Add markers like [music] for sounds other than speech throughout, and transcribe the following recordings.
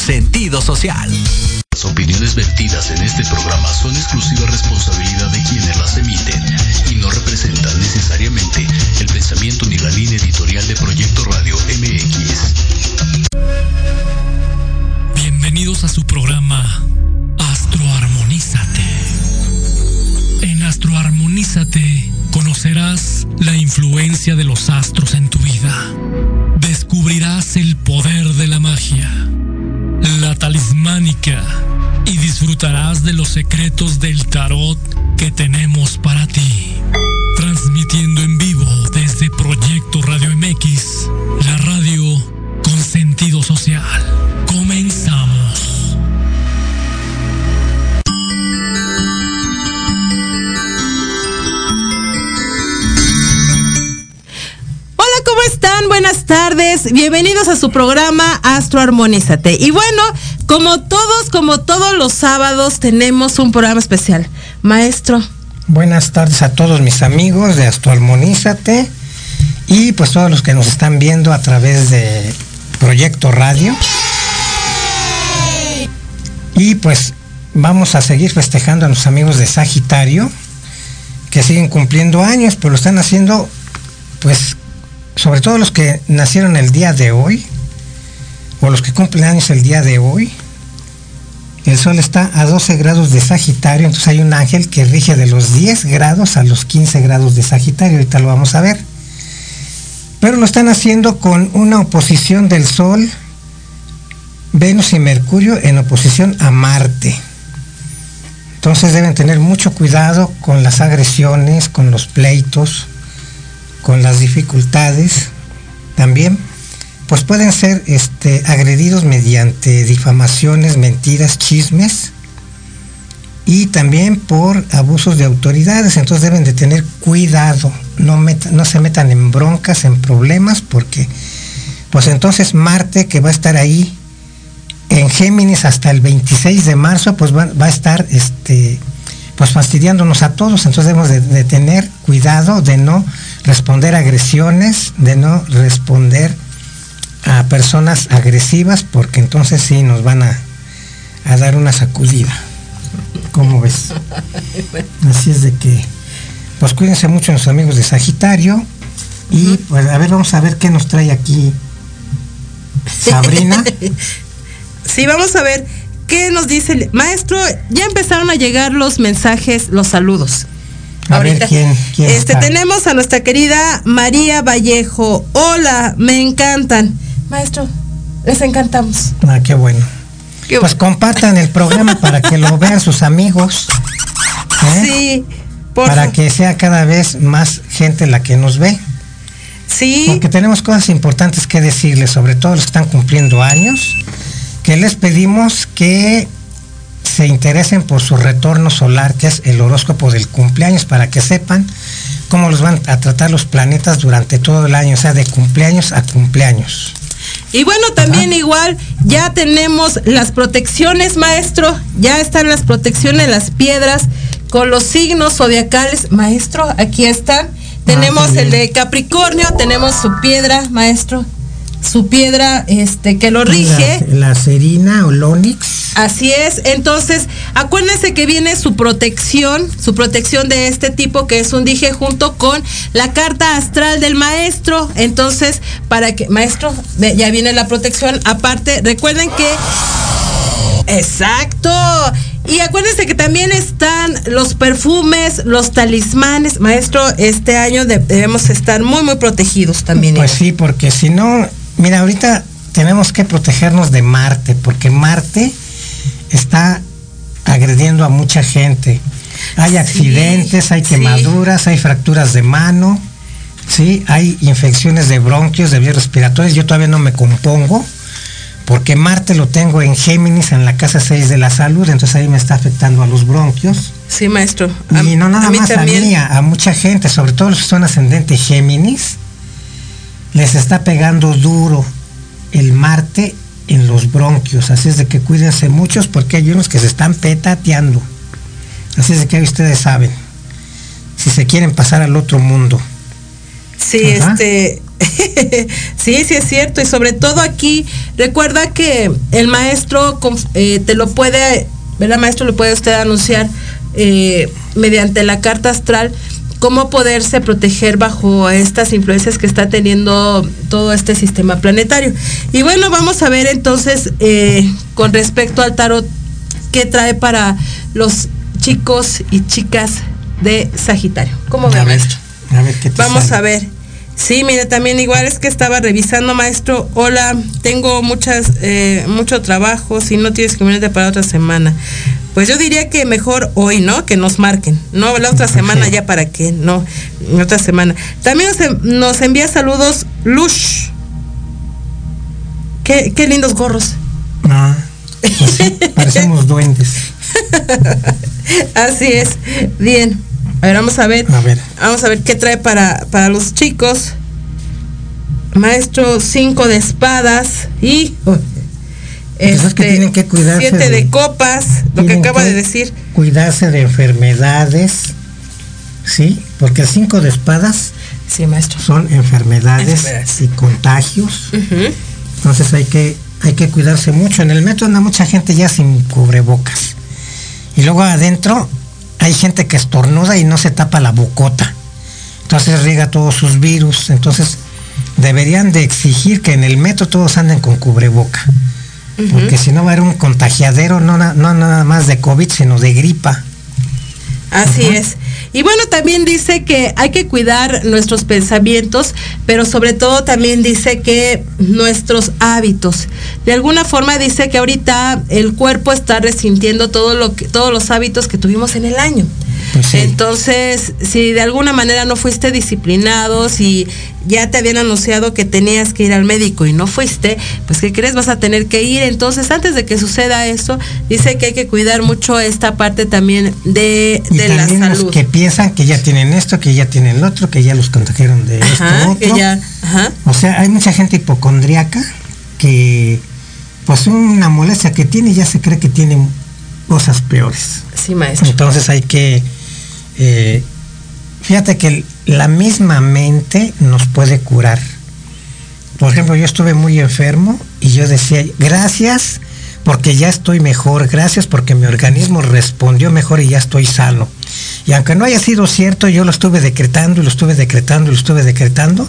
Sentido social. Las opiniones vertidas en este programa son exclusiva responsabilidad de quienes las emiten y no representan necesariamente el pensamiento ni la línea editorial de Proyecto Radio MX. Bienvenidos a su programa Astroarmonízate. En Astroarmonízate conocerás la influencia de los astros en tu vida. Descubrirás el poder de la magia, la talismánica y disfrutarás de los secretos del tarot que tenemos para ti. Transmitiendo en vivo desde Proyecto Radio MX, la radio con sentido social. Comenzamos. Buenas tardes. Bienvenidos a su programa Astro Armonízate. Y bueno, como todos, como todos los sábados, tenemos un programa especial. Maestro. Buenas tardes a todos mis amigos de Astro Armonízate y pues todos los que nos están viendo a través de Proyecto Radio. Y pues vamos a seguir festejando a los amigos de Sagitario que siguen cumpliendo años, pero lo están haciendo pues sobre todo los que nacieron el día de hoy, o los que cumplen años el día de hoy, el Sol está a 12 grados de Sagitario, entonces hay un ángel que rige de los 10 grados a los 15 grados de Sagitario, ahorita lo vamos a ver. Pero lo están haciendo con una oposición del Sol, Venus y Mercurio en oposición a Marte. Entonces deben tener mucho cuidado con las agresiones, con los pleitos, con las dificultades también, pues pueden ser este, agredidos mediante difamaciones, mentiras, chismes y también por abusos de autoridades. Entonces deben de tener cuidado, no, no se metan en broncas, en problemas, porque pues entonces Marte que va a estar ahí en Géminis hasta el 26 de marzo, pues va, va a estar este, pues fastidiándonos a todos. Entonces debemos de, de tener cuidado de no responder agresiones, de no responder a personas agresivas, porque entonces sí nos van a, a dar una sacudida. ¿Cómo ves? Así es de que, pues cuídense mucho los amigos de Sagitario. Y pues a ver, vamos a ver qué nos trae aquí Sabrina. [laughs] sí, vamos a ver qué nos dice el maestro. Ya empezaron a llegar los mensajes, los saludos. A Ahorita. ver, ¿quién, quién este, está? tenemos a nuestra querida María Vallejo. Hola, me encantan. Maestro, les encantamos. Ah, qué bueno. Qué pues compartan el programa para que lo vean sus amigos. ¿eh? Sí. para favor. que sea cada vez más gente la que nos ve. Sí. Porque tenemos cosas importantes que decirles, sobre todo los que están cumpliendo años, que les pedimos que se interesen por su retorno solar, que es el horóscopo del cumpleaños, para que sepan cómo los van a tratar los planetas durante todo el año, o sea, de cumpleaños a cumpleaños. Y bueno, también Ajá. igual ya tenemos las protecciones, maestro, ya están las protecciones, las piedras con los signos zodiacales. Maestro, aquí están. Tenemos ah, el de Capricornio, tenemos su piedra, maestro, su piedra este que lo rige. La, la serina o Lonix. Así es. Entonces, acuérdense que viene su protección, su protección de este tipo que es un dije junto con la carta astral del maestro. Entonces, para que maestro, ya viene la protección. Aparte, recuerden que Exacto. Y acuérdense que también están los perfumes, los talismanes. Maestro, este año debemos estar muy, muy protegidos también. Pues sí, porque si no, mira, ahorita tenemos que protegernos de Marte, porque Marte está agrediendo a mucha gente. Hay accidentes, sí, hay quemaduras, sí. hay fracturas de mano, sí, hay infecciones de bronquios, de vías respiratorias. Yo todavía no me compongo porque Marte lo tengo en Géminis, en la casa 6 de la salud, entonces ahí me está afectando a los bronquios. Sí, maestro. A, y no nada a más también. a mí, a, a, mucha gente, sobre todo los que son ascendentes Géminis, les está pegando duro el Marte en los bronquios, así es de que cuídense muchos porque hay unos que se están petateando. Así es de que ustedes saben, si se quieren pasar al otro mundo. Sí, Ajá. este [laughs] sí, sí es cierto. Y sobre todo aquí, recuerda que el maestro eh, te lo puede, ¿verdad, maestro? Lo puede usted anunciar eh, mediante la carta astral cómo poderse proteger bajo estas influencias que está teniendo todo este sistema planetario. Y bueno, vamos a ver entonces eh, con respecto al tarot qué trae para los chicos y chicas de Sagitario. ¿Cómo? A ver qué Vamos a ver. Sí, mire, también igual es que estaba revisando, maestro. Hola, tengo muchas, eh, mucho trabajo. Si no tienes que venirte para otra semana. Pues yo diría que mejor hoy, ¿no? Que nos marquen. No, la otra semana ya para qué. No, otra semana. También nos, envía saludos Lush. Qué, qué lindos gorros. Ah, pues [laughs] parecemos duendes. Así es. Bien. A ver, vamos a ver. A ver. Vamos a ver qué trae para, para los chicos. Maestro 5 de espadas y pues es que tienen que cuidarse. Siete de, copas, lo que acaba de decir. Cuidarse de enfermedades, ¿sí? Porque cinco de espadas sí, maestro. son enfermedades, y contagios. Entonces hay que, hay que cuidarse mucho. En el metro anda mucha gente ya sin cubrebocas. Y luego adentro hay gente que estornuda y no se tapa la bocota. Entonces riega todos sus virus. Entonces deberían de exigir que en el metro todos anden con cubreboca. Porque si no va a haber un contagiadero, no, no nada más de COVID, sino de gripa. Así es. Y bueno, también dice que hay que cuidar nuestros pensamientos, pero sobre todo también dice que nuestros hábitos. De alguna forma dice que ahorita el cuerpo está resintiendo todo lo que, todos los hábitos que tuvimos en el año. Pues Entonces, si de alguna manera no fuiste disciplinado, si ya te habían anunciado que tenías que ir al médico y no fuiste, pues ¿qué crees? Vas a tener que ir. Entonces, antes de que suceda eso, dice que hay que cuidar mucho esta parte también de, de la salud. Los que piensan que ya tienen esto, que ya tienen lo otro, que ya los contagiaron de esto, otro. O sea, hay mucha gente hipocondriaca que, pues una molestia que tiene, ya se cree que tiene cosas peores. Sí, maestro. Entonces hay que eh, fíjate que la misma mente nos puede curar. Por ejemplo, yo estuve muy enfermo y yo decía, gracias porque ya estoy mejor, gracias porque mi organismo respondió mejor y ya estoy sano. Y aunque no haya sido cierto, yo lo estuve decretando y lo estuve decretando y lo estuve decretando.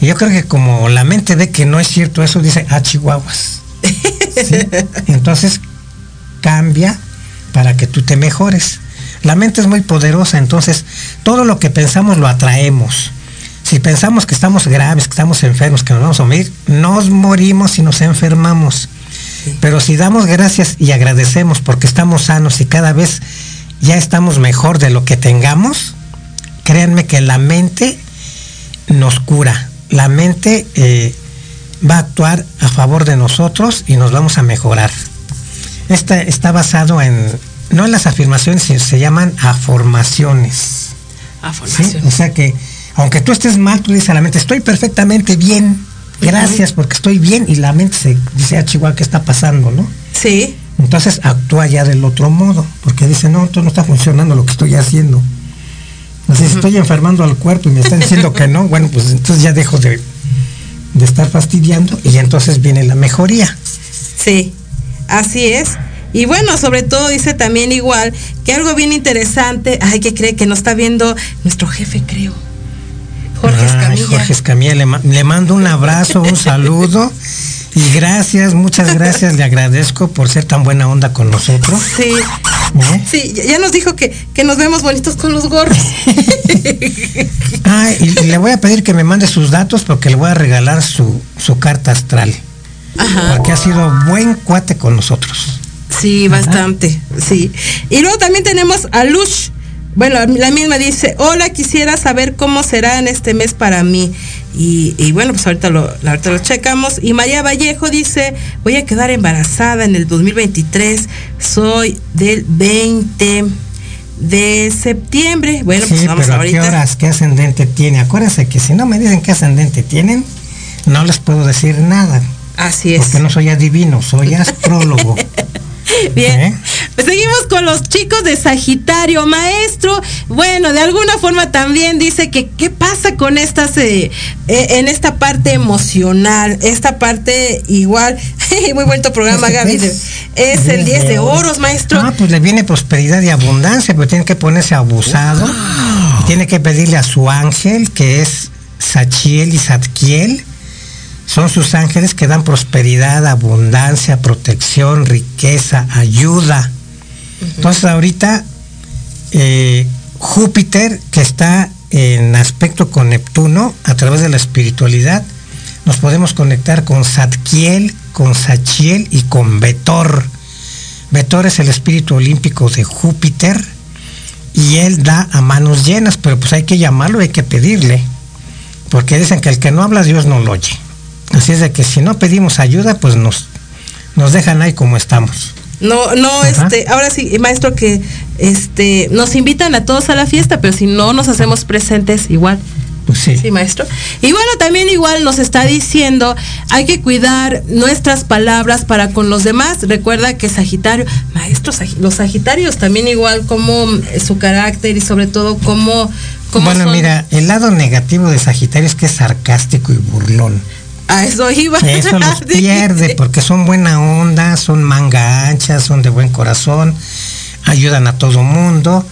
Y yo creo que como la mente ve que no es cierto eso, dice, ah, chihuahuas. [laughs] Entonces cambia para que tú te mejores. La mente es muy poderosa, entonces todo lo que pensamos lo atraemos. Si pensamos que estamos graves, que estamos enfermos, que nos vamos a morir, nos morimos y nos enfermamos. Pero si damos gracias y agradecemos porque estamos sanos y cada vez ya estamos mejor de lo que tengamos, créanme que la mente nos cura. La mente eh, va a actuar a favor de nosotros y nos vamos a mejorar. Este está basado en, no en las afirmaciones, se llaman afirmaciones. Afirmaciones. O sea que, aunque tú estés mal, tú dices a la mente, estoy perfectamente bien, gracias porque estoy bien, y la mente se dice, ah, Chihuahua, ¿qué está pasando, no? Sí. Entonces actúa ya del otro modo, porque dice, no, esto no está funcionando lo que estoy haciendo. Entonces, estoy enfermando al cuerpo y me están diciendo que no, bueno, pues entonces ya dejo de, de estar fastidiando y entonces viene la mejoría. Sí, así es. Y bueno, sobre todo dice también igual que algo bien interesante, ay, que cree que nos está viendo nuestro jefe, creo. Jorge Escamilla. Jorge Escamilla, le, mando un abrazo, un [laughs] saludo. Y gracias, muchas gracias, le agradezco por ser tan buena onda con nosotros. Sí. ¿Eh? Sí, ya nos dijo que, que, nos vemos bonitos con los gorros. [laughs] ah, y, le voy a pedir que me mande sus datos porque le voy a regalar su, su carta astral. Ajá. Porque ha sido buen cuate con nosotros. Sí, bastante, sí. Y luego también tenemos a Luz. Bueno, la misma dice, hola, quisiera saber cómo será en este mes para mí. Y, bueno, pues ahorita lo, ahorita lo checamos. Y María Vallejo dice, voy a quedar embarazada en el 2023. Soy del 20 de septiembre. Bueno, pues vamos pero ahorita. ¿Qué horas, qué ascendente tiene? Acuérdense que si no me dicen qué ascendente tienen, no les puedo decir nada. Así es. Porque no soy adivino, soy [laughs] astrólogo. Bien, ¿Eh? pues seguimos con los chicos de Sagitario, maestro. Bueno, de alguna forma también dice que qué pasa con estas, eh, eh, en esta parte emocional? Esta parte igual, [laughs] muy vuelto programa, Gaby. Es el 10 de oros, maestro. Ah, pues le viene prosperidad y abundancia, pero tiene que ponerse abusado. Tiene que pedirle a su ángel, que es Sachiel y Zadkiel. Son sus ángeles que dan prosperidad, abundancia, protección, riqueza, ayuda. Entonces ahorita eh, Júpiter, que está en aspecto con Neptuno, a través de la espiritualidad, nos podemos conectar con Zadkiel, con Sachiel y con Betor. Betor es el espíritu olímpico de Júpiter y él da a manos llenas, pero pues hay que llamarlo, hay que pedirle, porque dicen que el que no habla Dios no lo oye. Así es de que si no pedimos ayuda, pues nos, nos dejan ahí como estamos. No, no, este, ahora sí, maestro, que este, nos invitan a todos a la fiesta, pero si no nos hacemos presentes, igual. Pues sí. Sí, maestro. Y bueno, también igual nos está diciendo, hay que cuidar nuestras palabras para con los demás. Recuerda que Sagitario, maestro, los Sagitarios también igual como su carácter y sobre todo como... bueno, mira, el lado negativo de Sagitario es que es sarcástico y burlón. A eso iba. Eso los [laughs] pierde porque son buena onda, son manga anchas, son de buen corazón, ayudan a todo mundo,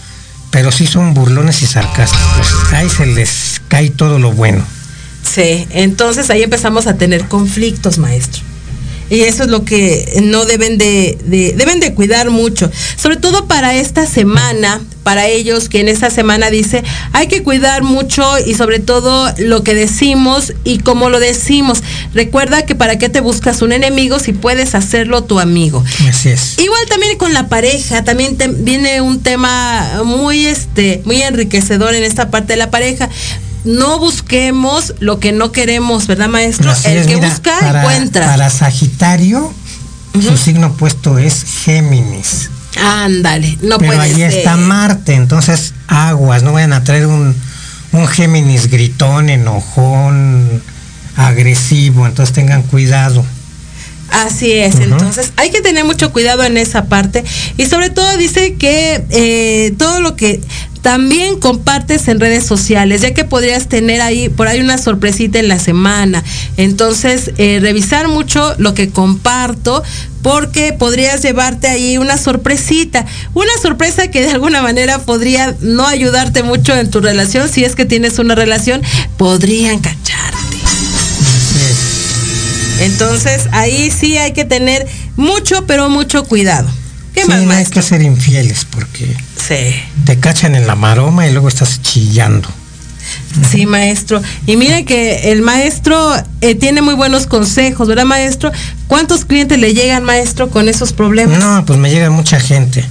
pero sí son burlones y sarcásticos. Ahí se les cae todo lo bueno. Sí, entonces ahí empezamos a tener conflictos, maestro. Y eso es lo que no deben de, deben de cuidar mucho. Sobre todo para esta semana, para ellos que en esta semana dice, hay que cuidar mucho y sobre todo lo que decimos y cómo lo decimos. Recuerda que para qué te buscas un enemigo si puedes hacerlo tu amigo. Así es. Igual también con la pareja, también viene un tema muy este, muy enriquecedor en esta parte de la pareja no busquemos lo que no queremos, ¿verdad, maestro? el que busca encuentra. Para Sagitario, su signo opuesto es Géminis. Ándale, no Pero ahí está Marte, entonces aguas, no vayan a traer un, un Géminis gritón, enojón, agresivo, entonces tengan cuidado. Así es, entonces hay que tener mucho cuidado en esa parte y sobre todo dice que eh, todo lo que también compartes en redes sociales, ya que podrías tener ahí por ahí una sorpresita en la semana. Entonces, eh, revisar mucho lo que comparto, porque podrías llevarte ahí una sorpresita, una sorpresa que de alguna manera podría no ayudarte mucho en tu relación, si es que tienes una relación, podrían cacharte. Entonces, ahí sí hay que tener mucho, pero mucho cuidado. ¿Qué más, no hay que ser infieles porque sí. te cachan en la maroma y luego estás chillando. Sí, maestro. Y mire que el maestro eh, tiene muy buenos consejos, ¿verdad, maestro? ¿Cuántos clientes le llegan, maestro, con esos problemas? No, pues me llega mucha gente.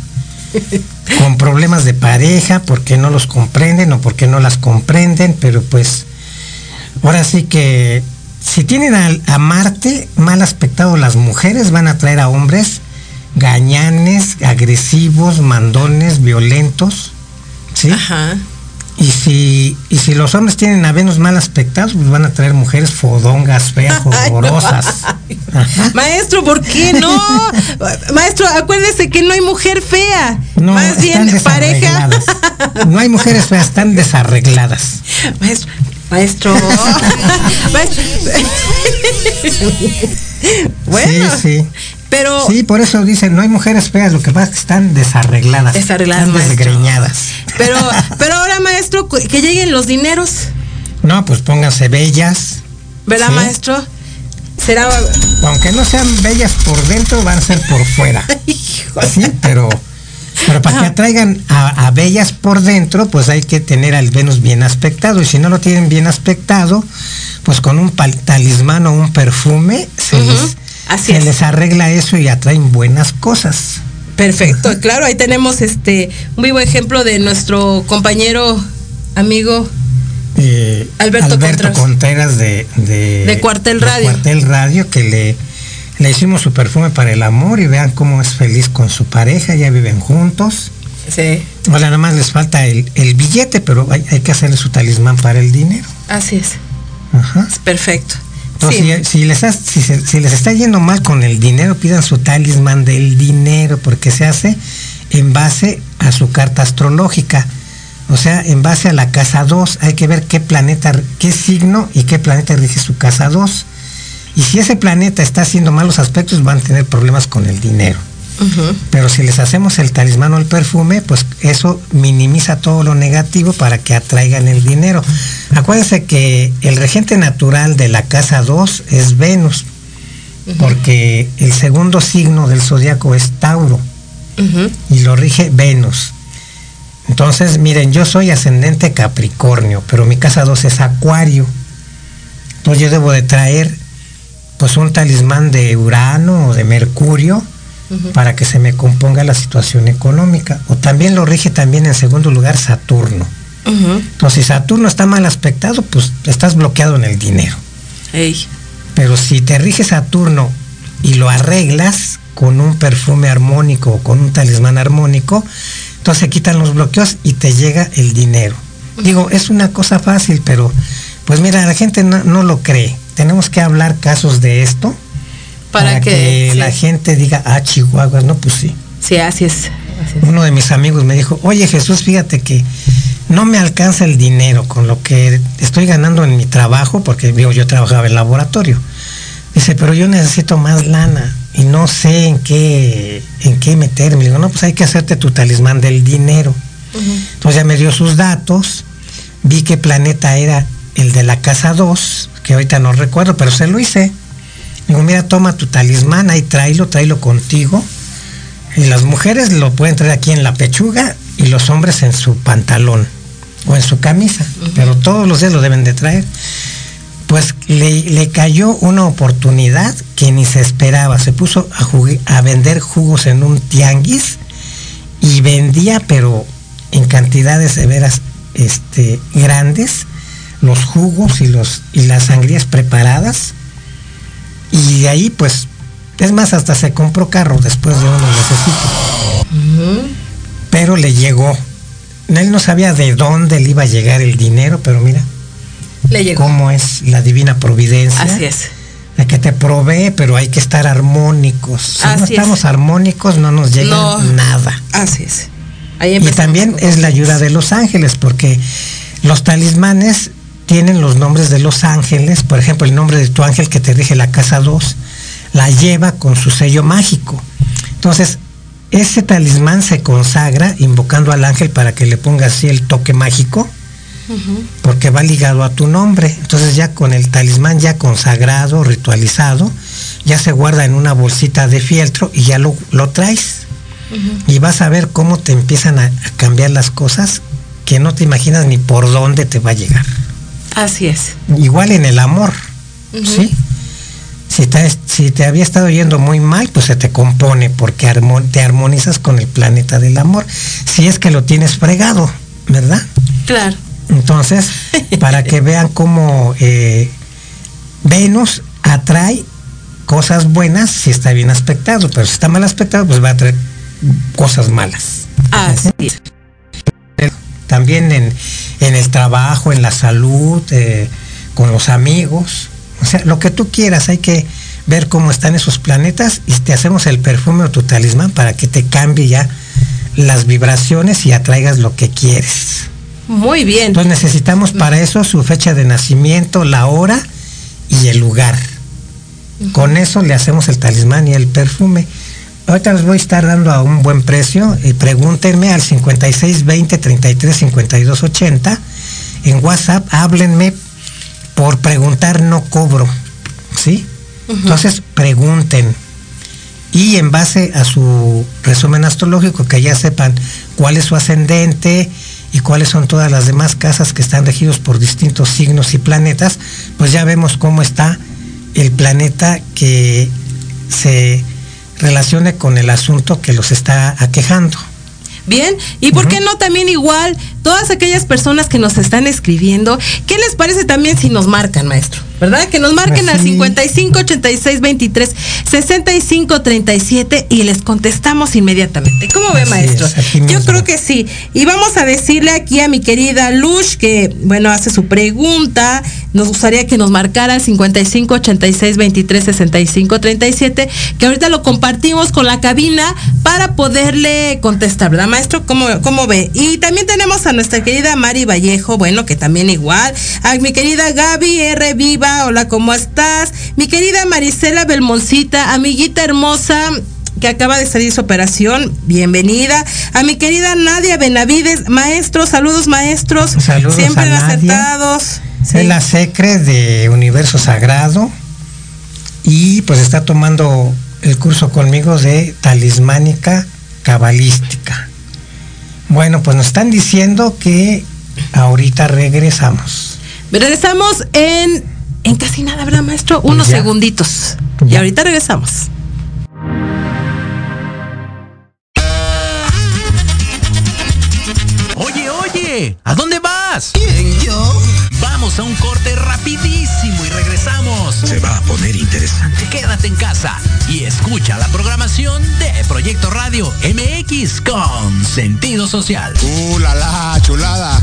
[laughs] con problemas de pareja, porque no los comprenden o porque no las comprenden, pero pues ahora sí que si tienen a, a Marte mal aspectado las mujeres, van a traer a hombres gañanes, agresivos, mandones, violentos, ¿sí? Ajá. Y si, y si los hombres tienen a Venus mal aspectados, pues van a traer mujeres fodongas, feas, [laughs] horrorosas. Maestro, ¿por qué no? Maestro, acuérdese que no hay mujer fea. No, Más bien pareja. no hay mujeres feas, están desarregladas. Maestro, maestro. [laughs] maestro. bueno. Sí, sí. Pero. Sí, por eso dicen, no hay mujeres feas, lo que pasa es que están desarregladas. Desarregladas. Están desgreñadas. Pero, [laughs] pero ahora, maestro, que lleguen los dineros. No, pues pónganse bellas. ¿Verdad, maestro? Será. Aunque no sean bellas por dentro, van a ser por fuera. [laughs] sí, pero. Pero para que atraigan a, a, bellas por dentro, pues hay que tener al Venus bien aspectado. Y si no lo tienen bien aspectado, pues con un talismán o un perfume se les Así se les arregla eso y atraen buenas cosas. Perfecto, claro, ahí tenemos este un vivo ejemplo de nuestro compañero, amigo eh, Alberto, Contreras, de, de, Cuartel Radio. Cuartel Radio, que le, le hicimos su perfume para el amor y vean cómo es feliz con su pareja, ya viven juntos. Sí. O nada más les falta el, el billete, pero hay, hay, que hacerle su talismán para el dinero. Así es. Ajá. Es perfecto. Si, les si, les está yendo mal con el dinero, pidan su talismán del dinero, porque se hace en base a su carta astrológica. O sea, en base a la casa 2 hay que ver qué planeta, qué signo y qué planeta rige su casa 2. Y si ese planeta está haciendo malos aspectos, van a tener problemas con el dinero. Pero si les hacemos el talismán o el perfume, pues eso minimiza todo lo negativo para que atraigan el dinero. Acuérdense que el regente natural de la casa 2 es Venus, porque el segundo signo del zodiaco es Tauro y lo rige Venus. Entonces, miren, yo soy ascendente Capricornio, pero mi casa 2 es Acuario. Entonces yo debo de traer pues un talismán de Urano o de Mercurio para que se me componga la situación económica. O también lo rige también en segundo lugar Saturno. Entonces, si Saturno está mal aspectado, pues estás bloqueado en el dinero. Pero si te rige Saturno y lo arreglas con un perfume armónico o con un talismán armónico, entonces se quitan los bloqueos y te llega el dinero. Digo, es una cosa fácil, pero pues mira, la gente no, lo cree. Tenemos que hablar casos de esto para, que, la gente diga, ah, Chihuahua, no, pues sí. Sí, así es, Uno de mis amigos me dijo, oye Jesús, fíjate que no me alcanza el dinero con lo que estoy ganando en mi trabajo, porque digo, yo trabajaba en laboratorio. Dice, pero yo necesito más lana y no sé en qué, en qué meterme. digo, no, pues hay que hacerte tu talismán del dinero. Entonces ya me dio sus datos, vi qué planeta era el de la casa 2, que ahorita no recuerdo, pero se lo hice. Digo, mira, toma tu talismán, ahí tráelo, tráelo contigo. Y las mujeres lo pueden traer aquí en la pechuga y los hombres en su pantalón o en su camisa, pero todos los días lo deben de traer pues le, cayó una oportunidad que ni se esperaba. Se puso a, a vender jugos en un tianguis y vendía, pero en cantidades severas este, grandes, los jugos y, los, y las sangrías preparadas. Y de ahí, pues, es más, hasta se compró carro después de unos necesito. Pero le llegó. Él no sabía de dónde le iba a llegar el dinero, pero mira, cómo es la divina providencia. Así es. La que te provee, pero hay que estar armónicos. Si no estamos armónicos, no nos llega nada. Así es. y también es la ayuda de los ángeles, porque los talismanes tienen los nombres de los ángeles. Por ejemplo, el nombre de tu ángel que te rige la casa 2, la lleva con su sello mágico. Entonces, ese talismán se consagra invocando al ángel para que le ponga así el toque mágico porque va ligado a tu nombre. Entonces ya con el talismán ya consagrado, ritualizado, ya se guarda en una bolsita de fieltro y ya lo, traes. Y vas a ver cómo te empiezan a, cambiar las cosas que no te imaginas ni por dónde te va a llegar. Así es. Igual en el amor, ¿sí? Si te, si te había estado yendo muy mal, pues se te compone porque te armonizas con el planeta del amor. Si es que lo tienes fregado, ¿verdad? Claro. Entonces, para que vean cómo eh, Venus atrae cosas buenas si está bien aspectado, pero si está mal aspectado, pues va a traer cosas malas. Así es. También en, el trabajo, en la salud, eh, con los amigos. O sea, lo que tú quieras, hay que ver cómo están esos planetas y te hacemos el perfume o tu talismán para que te cambie ya las vibraciones y atraigas lo que quieres. Muy bien. Entonces necesitamos para eso su fecha de nacimiento, la hora y el lugar. Con eso le hacemos el talismán y el perfume. Ahorita les voy a estar dando a un buen precio. Y pregúntenme al 56 20 33 52 80. En WhatsApp, háblenme. Por preguntar no cobro. ¿Sí? Entonces pregunten. Y en base a su resumen astrológico, que ya sepan cuál es su ascendente, y cuáles son todas las demás casas que están regidos por distintos signos y planetas, pues ya vemos cómo está el planeta que se relacione con el asunto que los está aquejando. Bien, y por qué no también igual todas aquellas personas que nos están escribiendo, ¿qué les parece también si nos marcan, maestro? ¿Verdad? Que nos marquen Pues al sí. 55 86 23 65 37 y les contestamos inmediatamente. ¿Cómo ve, maestro? es, Yo mismo. creo que sí. Y vamos a decirle aquí a mi querida Lush que, bueno, hace su pregunta. Nos gustaría que nos marcara al 55 86 23 65 37, que ahorita lo compartimos con la cabina para poderle contestar, ¿verdad, maestro? ¿Cómo, cómo ve? Y también tenemos a nuestra querida Mari Vallejo, bueno, que también igual. A mi querida Gaby R. Viva, hola, ¿cómo estás? Mi querida Marisela Belmoncita, amiguita hermosa que acaba de salir su operación, bienvenida. A mi querida Nadia Benavides, maestros, saludos maestros. Saludos Siempre a acertados. Sí. La secre de Universo Sagrado y pues está tomando el curso conmigo de talismánica cabalística. Bueno, pues nos están diciendo que ahorita regresamos. Regresamos en, en casi nada, ¿verdad, maestro? Unos ya. segunditos. Y ahorita regresamos. Oye, oye, ¿a dónde vas? ¿Quién, yo? Vamos a un corte rapidísimo y regresamos. Se va a poner interesante. Quédate en casa y escucha la programación de Proyecto Radio MX con sentido social. ¡Uh, la, la, chulada!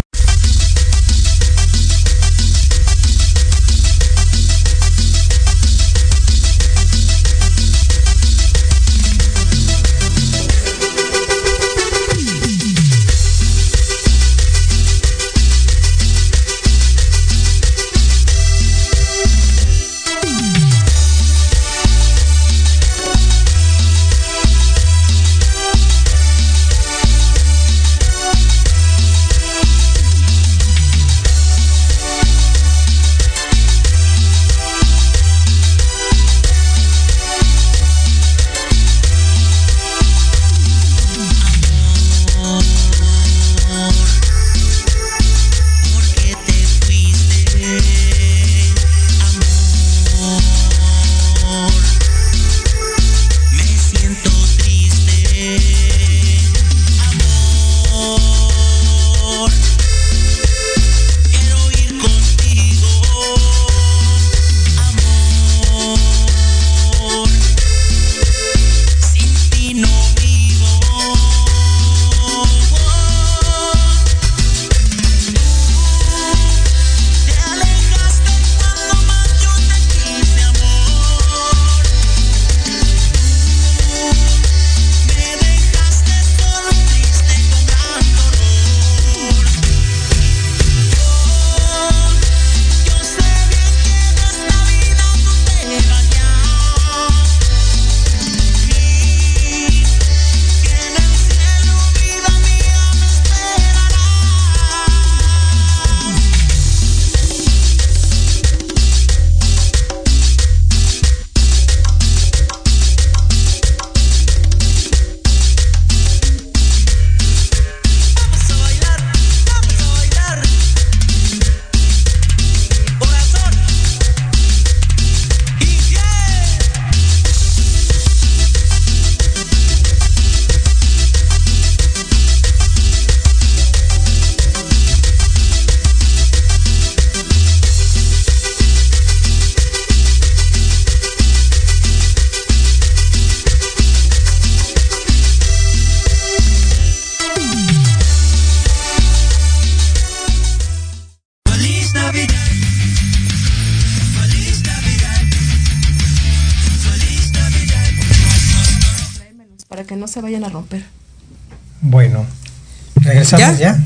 Regresamos ya.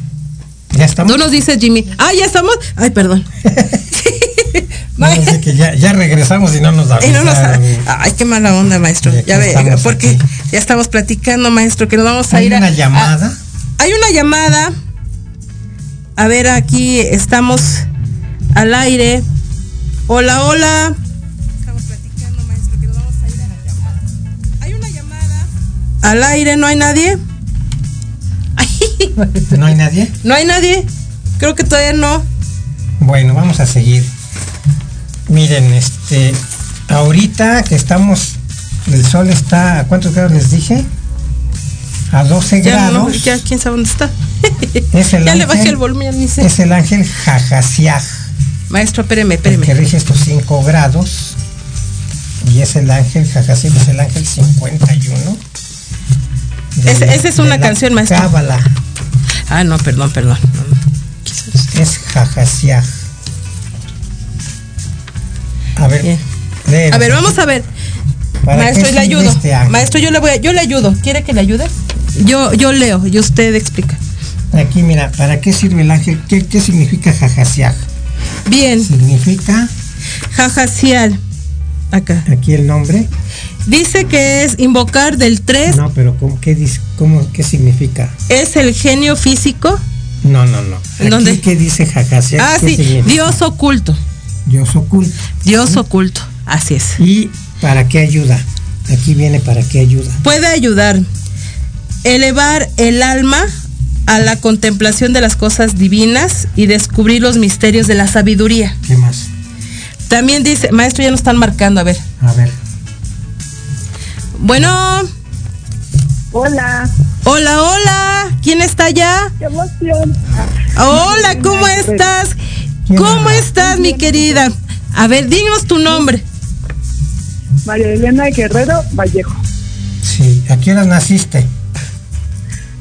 ¿Ya, estamos? Tú nos dices, Jimmy. Ah, ya estamos. Ay, perdón. [laughs] Que ya, ya regresamos y no nos Y no nos- avisaron. ay, qué mala onda, maestro. Ya ve, porque aquí. ya estamos platicando, maestro, que nos vamos a Hay ir a- una a- llamada. hay una llamada. A ver, aquí estamos al aire. Hola, hola. Estamos platicando, maestro, que nos vamos a ir a la llamada. Hay una llamada. Al aire, ¿no hay nadie? ¿No hay nadie? ¿No hay nadie? Creo que todavía no. Bueno, vamos a seguir. Miren, este, ahorita que estamos, el sol está, ¿a cuántos grados les dije? A 12 Ya no, grados. ya quién sabe dónde está. Es el [laughs] ya le ángel- bajé el volumen, ni sé. Es el ángel Jajasiaj. Maestro, espéreme, el que espéreme. rige estos 5 grados. Y es el ángel, Jajacil es el ángel 51. de Ese- la- esa es una canción, maestro. Cábala, Ah, no, perdón, perdón. es Jajasiaj. A ver. A ver, vamos a ver. ¿Para Maestro, le ayudo. este? Maestro, yo le voy a, yo le ayudo. ¿Quiere que le ayude? Yo, yo leo y usted explica. Aquí, mira, ¿para qué sirve el ángel? ¿Qué, qué significa Jajasiaj? Bien, Significa, jajacial. Acá. aquí el nombre. Dice que es invocar del 3, No, pero ¿cómo, qué, dis- cómo, ¿qué significa? es el genio físico. No, no, no. ¿En Aquí, dónde? ¿Qué dice Jajasiaj? Ah, ¿Qué sí, significa? Dios oculto. Dios oculto. Dios oculto. Así es. ¿Y para qué ayuda? Aquí viene para qué ayuda. Puede ayudar elevar el alma a la contemplación de las cosas divinas y descubrir los misterios de la sabiduría. ¿Qué más? También dice, maestro, ya nos están marcando, a ver. A ver. Bueno, Hola, hola, hola, ¿quién está allá? qué emoción. Hola, ¿cómo estás? ¿Cómo estás, mi querida? A ver, dinos tu nombre. María Elena Guerrero Vallejo, Sí, ¿a qué hora naciste?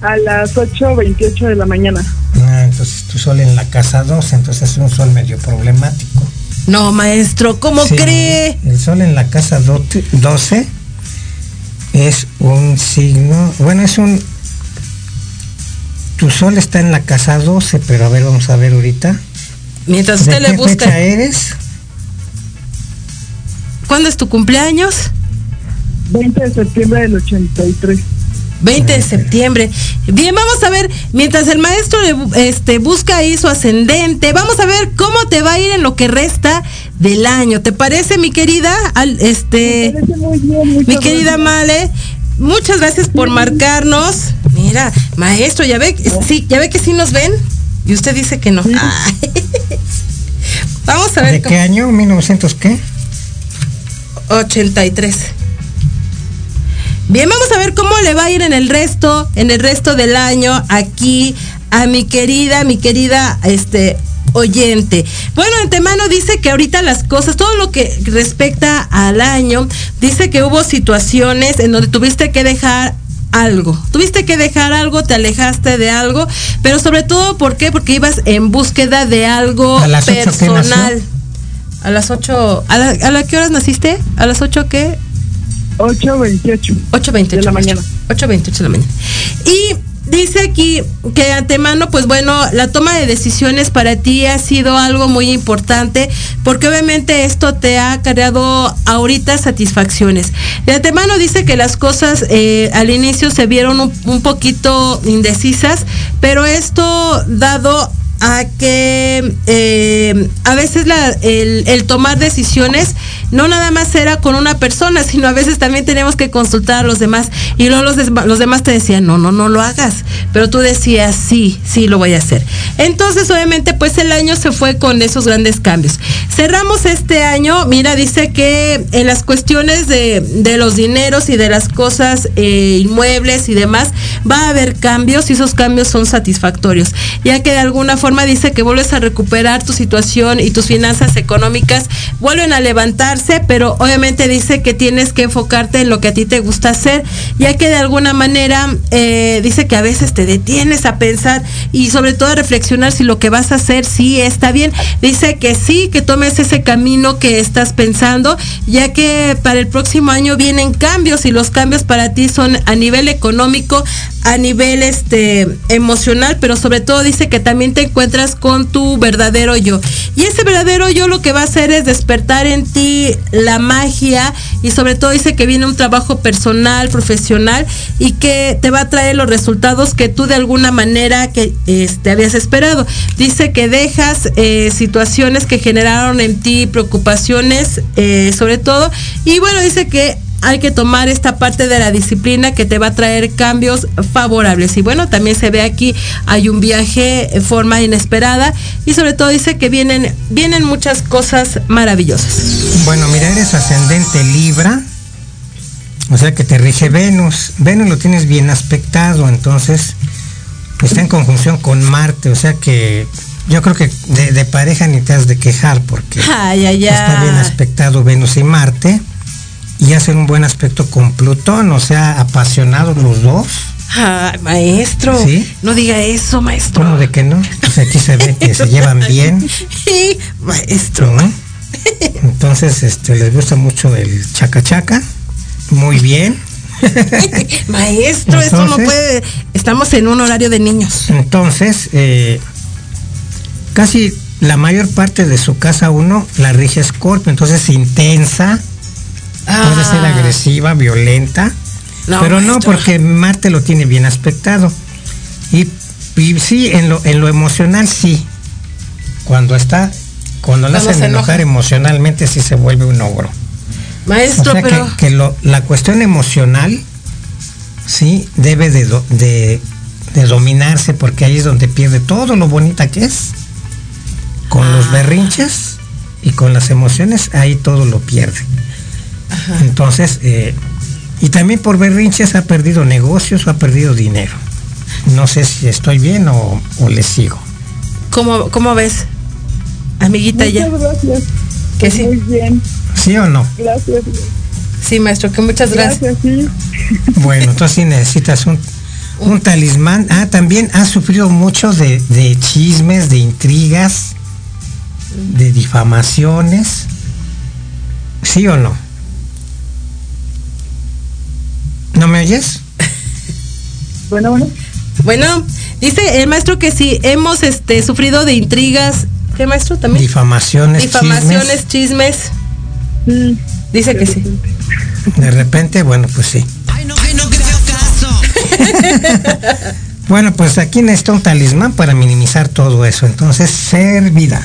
a las 8.28 de la mañana. Ah, entonces tu sol en la casa 12, entonces es un sol medio problemático. No, maestro, ¿cómo Sí, cree? El sol en la casa dote- 12 es un signo, bueno, es un... Tu sol está en la casa 12, pero a ver, vamos a ver ahorita. Mientras ¿De usted le qué busca. fecha eres? ¿Cuándo es tu cumpleaños? 20 de septiembre del 83. 20 de septiembre. Bien, vamos a ver, mientras el maestro este, busca ahí su ascendente, vamos a ver cómo te va a ir en lo que resta del año. ¿Te parece, mi querida? Al- este, Me parece muy bien, mi querida gracias. Male, muchas gracias por marcarnos. Mira, maestro, ya ve, sí, ya ve que sí nos ven y usted dice que no. [laughs] Vamos a ver. ¿De cómo- qué año? ¿1900 qué? 83. Bien, vamos a ver cómo le va a ir en el resto, en el resto del año aquí a mi querida, mi querida, este oyente. Bueno, antemano dice que ahorita las cosas, todo lo que respecta al año, dice que hubo situaciones en donde tuviste que dejar algo. Tuviste que dejar algo, te alejaste de algo, pero sobre todo, ¿por qué? Porque ibas en búsqueda de algo ¿A las ocho qué nació? personal. A las 8, ¿a la, ¿a la qué horas naciste? ¿A las 8 qué? 8.28. 8.28 De la mañana. 8.28 de la mañana. Y dice aquí que de antemano, pues bueno, la toma de decisiones para ti ha sido algo muy importante porque obviamente esto te ha acarreado ahorita satisfacciones. De antemano dice que las cosas eh, al inicio se vieron un, un poquito indecisas, pero esto dado a que eh, a veces la- el, el tomar decisiones no nada más era con una persona, sino a veces también teníamos que consultar a los demás y luego los, los demás te decían, no, no, no lo hagas, pero tú decías, sí, sí, lo voy a hacer. Entonces, obviamente, pues el año se fue con esos grandes cambios. Cerramos este año, mira, dice que en las cuestiones de, de los dineros y de las cosas eh, inmuebles y demás, va a haber cambios y esos cambios son satisfactorios, ya que de alguna forma dice que vuelves a recuperar tu situación y tus finanzas económicas vuelven a pero obviamente dice que tienes que enfocarte en lo que a ti te gusta hacer, ya que de alguna manera eh, dice que a veces te detienes a pensar y sobre todo a reflexionar si lo que vas a hacer sí está bien. Dice que sí, que tomes ese camino que estás pensando, ya que para el próximo año vienen cambios y los cambios para ti son a nivel económico, a nivel este emocional, pero sobre todo dice que también te encuentras con tu verdadero yo. Y ese verdadero yo lo que va a hacer es despertar en ti la magia y sobre todo dice que viene un trabajo personal, profesional y que te va a traer los resultados que tú de alguna manera que este, habías esperado. Dice que dejas eh, situaciones que generaron en ti preocupaciones eh, sobre todo y bueno, dice que hay que tomar esta parte de la disciplina que te va a traer cambios favorables. Y bueno, también se ve aquí, hay un viaje en forma inesperada y sobre todo dice que vienen, vienen muchas cosas maravillosas. Bueno, mira, eres ascendente Libra, o sea que te rige Venus. Venus lo tienes bien aspectado, entonces está en conjunción con Marte, o sea que yo creo que de, de pareja ni te has de quejar porque Ay, ay, está bien aspectado Venus y Marte y hacen un buen aspecto con Plutón, o sea, apasionados los dos. Ay, maestro. ¿Sí? No diga eso, maestro. ¿Cómo de que no? Pues aquí se ve que se llevan bien, [laughs] maestro. ¿no? Entonces, este, les gusta mucho el chaca chaca, muy bien. [laughs] Maestro, esto no puede. Estamos en un horario de niños. Entonces, eh, casi la mayor parte de su casa uno la rige Scorpio, entonces intensa, puede ser Ah. agresiva, violenta, No, pero no porque Marte lo tiene bien aspectado. Y, y sí, en lo, en lo emocional sí. Cuando está, cuando la hacen enojar enoja. emocionalmente sí se vuelve un ogro. O Maestro, sea pero. que, que lo- la cuestión emocional sí debe de, do- de- de dominarse porque ahí es donde pierde todo lo bonita que es. Con Ah. los berrinches y con las emociones, ahí todo lo pierde. Entonces, eh, y también por berrinches ha perdido negocios o ha perdido dinero. No sé si estoy bien o, o le sigo. ¿Cómo, cómo ves? Amiguita ya. Muchas gracias. Que Pues sí. Muy bien. ¿Sí o no? Gracias. Sí, maestro, que muchas gracias. Gracias, sí. [laughs] Bueno, entonces sí necesitas un, un talismán. Ah, también has sufrido mucho de, de chismes, de intrigas, de difamaciones. ¿Sí o no? ¿No me oyes? Bueno, bueno. Bueno, dice el maestro que sí, hemos este, sufrido de intrigas. ¿Qué maestro también? Difamaciones, Difamaciones, chismes. Sí. Dice que sí. De repente, bueno, pues sí. Ay, no, ay, no creo caso. [laughs] Bueno, pues aquí necesita un talismán para minimizar todo eso. Entonces, ser vida.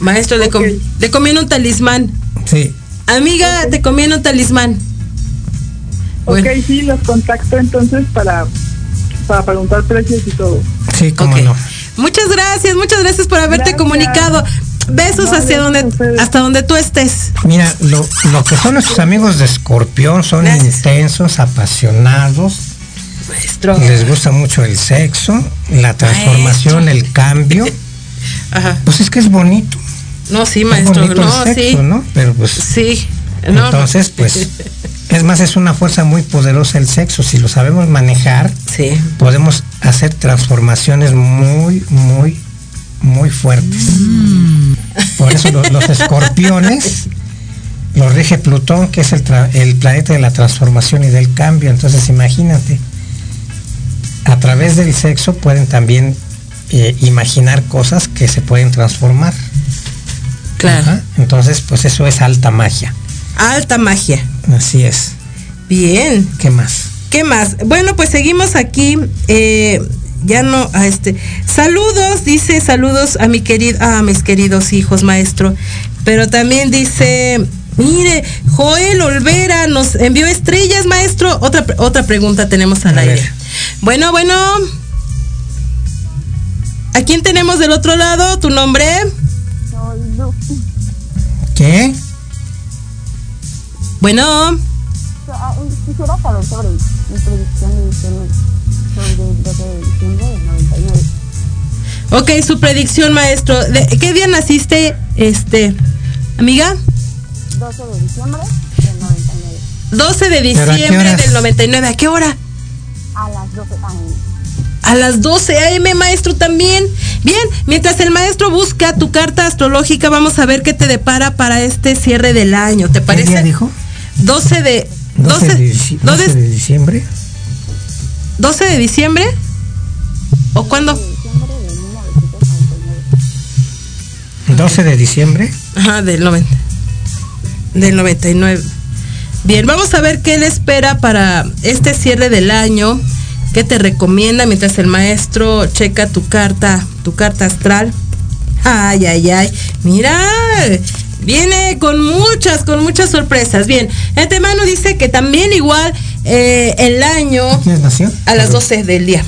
Maestro, le, com- Ok. le conviene un talismán. Sí. Amiga, te conviene un talismán. Bueno. Ok, sí, los contacto entonces para, para preguntar precios y todo. Sí, cómo no. Muchas gracias, muchas gracias por haberte Gracias. comunicado. Besos No, hacia donde, hasta donde tú estés. Mira, lo, lo que son nuestros amigos de Escorpión son Gracias. intensos, apasionados, Maestro. les gusta mucho el sexo, la transformación, el cambio. [laughs] Ajá. Pues es que es bonito. No, sí, es maestro. bonito No, el sexo, sí. ¿no? Pero pues Sí. No, entonces, pues, [laughs] es más, es una fuerza muy poderosa el sexo. Si lo sabemos manejar, Sí. podemos hacer transformaciones muy, muy, muy fuertes. Por eso lo- los escorpiones los rige Plutón, que es el, planeta de la transformación y del cambio. Entonces, imagínate, a través del sexo pueden también eh, imaginar cosas que se pueden transformar. Claro. Ajá. Entonces, pues eso es alta magia. Alta magia. Así es. Bien. ¿Qué más? ¿Qué más? Bueno, pues seguimos aquí. eh, ya no, a este. Saludos, dice saludos a mi querido, a mis queridos hijos, maestro. Pero también dice, mire, Joel Olvera nos envió estrellas, maestro. Otra, otra pregunta tenemos al A aire. ver. Bueno, bueno. ¿A quién tenemos del otro lado? ¿Tu nombre? ¿Qué? Bueno. Quisiera saber sobre mi predicción de diciembre, sobre el 12 de diciembre del 99. Ok, su predicción, maestro. ¿De qué día naciste, este, amiga? 12 de diciembre del 99. 12 de ¿Pero a qué diciembre del 99. ¿A qué hora? A las 12 am. A las 12 a.m., maestro, también. Bien, mientras el maestro busca tu carta astrológica, vamos a ver qué te depara para este cierre del año. ¿Te ¿Qué parece? día dijo? 12 de... 12 de, 12, dici- 12 de diciembre. 12 de diciembre. ¿O cuándo? De diciembre de 1999. 12 de diciembre. Ajá, del 90. Del 99. Bien, vamos a ver qué le espera para este cierre del año. ¿Qué te recomienda mientras el maestro checa tu carta, tu carta astral? Ay, ay, ay. Mira, viene con muchas, con muchas sorpresas. Bien, antemano dice que también igual eh, el año a las Perdón. 12 del día.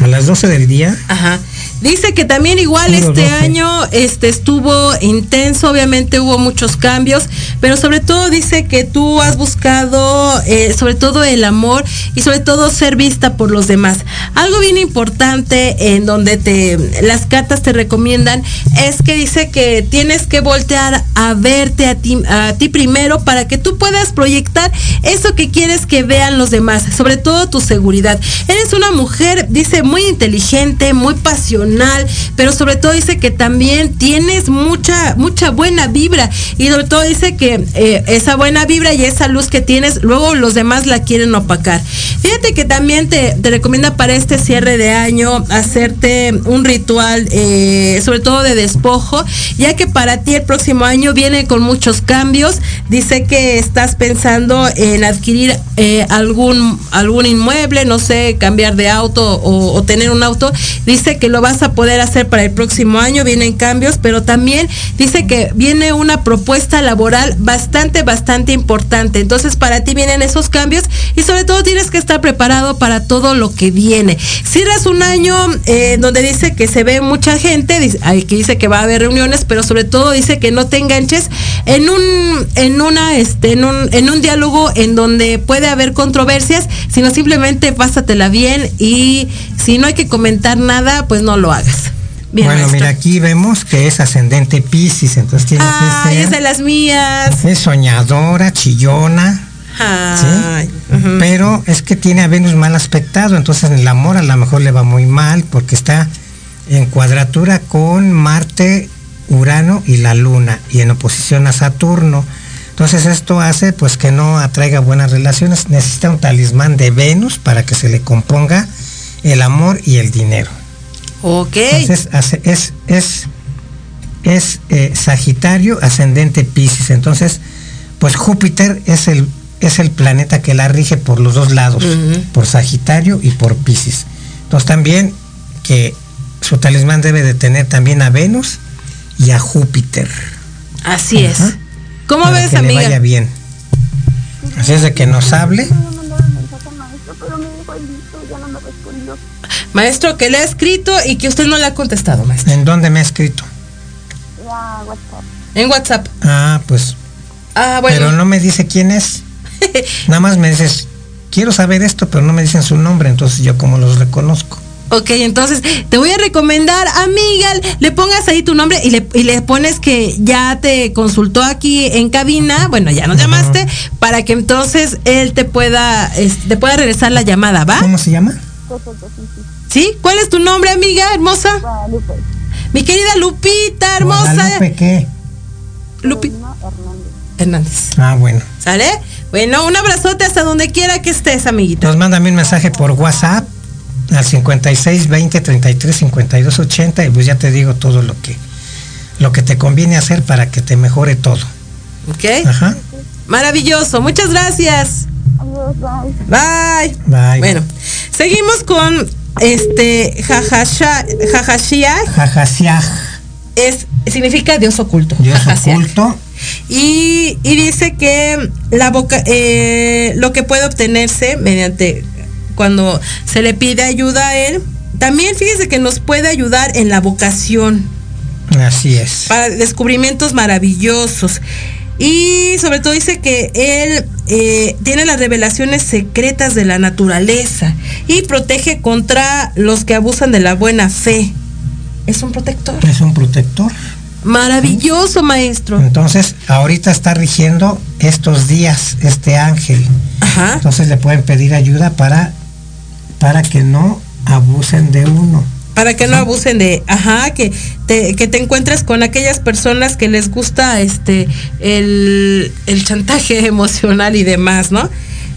A las 12 del día. Ajá. Dice que también igual Puro este 12. año este estuvo intenso, obviamente hubo muchos cambios, pero sobre todo dice que tú has buscado eh, sobre todo el amor y sobre todo ser vista por los demás. algo bien importante en donde te las cartas te recomiendan es que dice que tienes que voltear a verte a ti, a ti primero para que tú puedas proyectar eso que quieres que vean los demás, sobre todo tu seguridad. Eres una mujer, dice, muy inteligente, muy pasional, pero sobre todo dice que también tienes mucha, mucha buena vibra y sobre todo dice que eh, esa buena vibra y esa luz que tienes, luego los demás la quieren opacar. Fíjate que también te, te recomienda para este cierre de año hacerte un ritual, eh, sobre todo de despojo, ya que para ti el próximo año viene con muchos cambios. Dice que estás pensando en adquirir eh, algún, algún inmueble, no sé, cambiar de auto o, o tener un auto. Dice que lo vas a poder hacer para el próximo año, vienen cambios, pero también dice que viene una propuesta laboral bastante, bastante importante. Entonces para ti vienen esos cambios y sobre todo tienes que estar preparado para todo lo que viene. Cierras un año eh, donde dice que se ve mucha gente, dice, ay, que dice que va a haber reuniones, pero sobre todo dice que no te enganches en un, en una, este, en un, en un diálogo en donde puede haber controversias, sino simplemente pásatela bien y si no hay que comentar nada, pues no lo hagas. Bien, bueno, maestro. mira, aquí vemos que es ascendente Pisces, entonces tiene Ay, que es ser de las mías. es soñadora, chillona, Ay, ujú. pero es que tiene a Venus mal aspectado, entonces en el amor a lo mejor le va muy mal porque está en cuadratura con Marte, Urano y la Luna y en oposición a Saturno. Entonces esto hace pues que no atraiga buenas relaciones, necesita un talismán de Venus para que se le componga el amor y el dinero. Ok. Entonces es, es, es eh, Sagitario ascendente Pisces. Entonces, pues Júpiter es el, es el planeta que la rige por los dos lados, por Sagitario y por Pisces. Entonces también que su talismán debe de tener también a Venus y a Júpiter. Así es. ¿Cómo para ves, que le amiga? vaya bien. Así es de que nos hable. Maestro, que le ha escrito y que usted no le ha contestado, maestro. ¿En dónde me ha escrito? WhatsApp. En WhatsApp. Ah, pues, Ah, bueno. pero no me dice quién es. [laughs] Nada más me dices, quiero saber esto, pero no me dicen su nombre, entonces yo como los reconozco. Ok, entonces te voy a recomendar, amiga, le pongas ahí tu nombre y le, y le pones que ya te consultó aquí en cabina, bueno, ya nos llamaste, para que entonces él te pueda, es- te pueda regresar la llamada, ¿va? ¿Cómo se llama? Sí. ¿Cuál es tu nombre, amiga hermosa? Guadalupe. Mi querida Lupita, hermosa. Guadalupe, ¿qué? Lupita Hernández. Hernández. Ah, bueno. ¿Sale? Bueno, un abrazote hasta donde quiera que estés, amiguita. Nos mándame un mensaje por WhatsApp al 56 20 33 52 80 y pues ya te digo todo lo que lo que te conviene hacer para que te mejore todo. ¿Ok? Ajá. Maravilloso. Muchas gracias. Bye. Bye. Bueno, seguimos con este jajasha, jajashia Jajasiaj, es significa Dios oculto. Dios oculto. Y, y dice que la boca, eh, lo que puede obtenerse mediante cuando se le pide ayuda a él, también fíjese que nos puede ayudar en la vocación Así es. para descubrimientos maravillosos. Y sobre todo dice que él eh, tiene las revelaciones secretas de la naturaleza y protege contra los que abusan de la buena fe. Es un protector. Es un protector. Maravilloso, maestro. Entonces, ahorita está rigiendo estos días este ángel. Ajá. Entonces le pueden pedir ayuda para para que no abusen de uno. Para que no abusen de, ajá, que te, que te encuentres con aquellas personas que les gusta este el, el chantaje [laughs] emocional y demás, ¿no?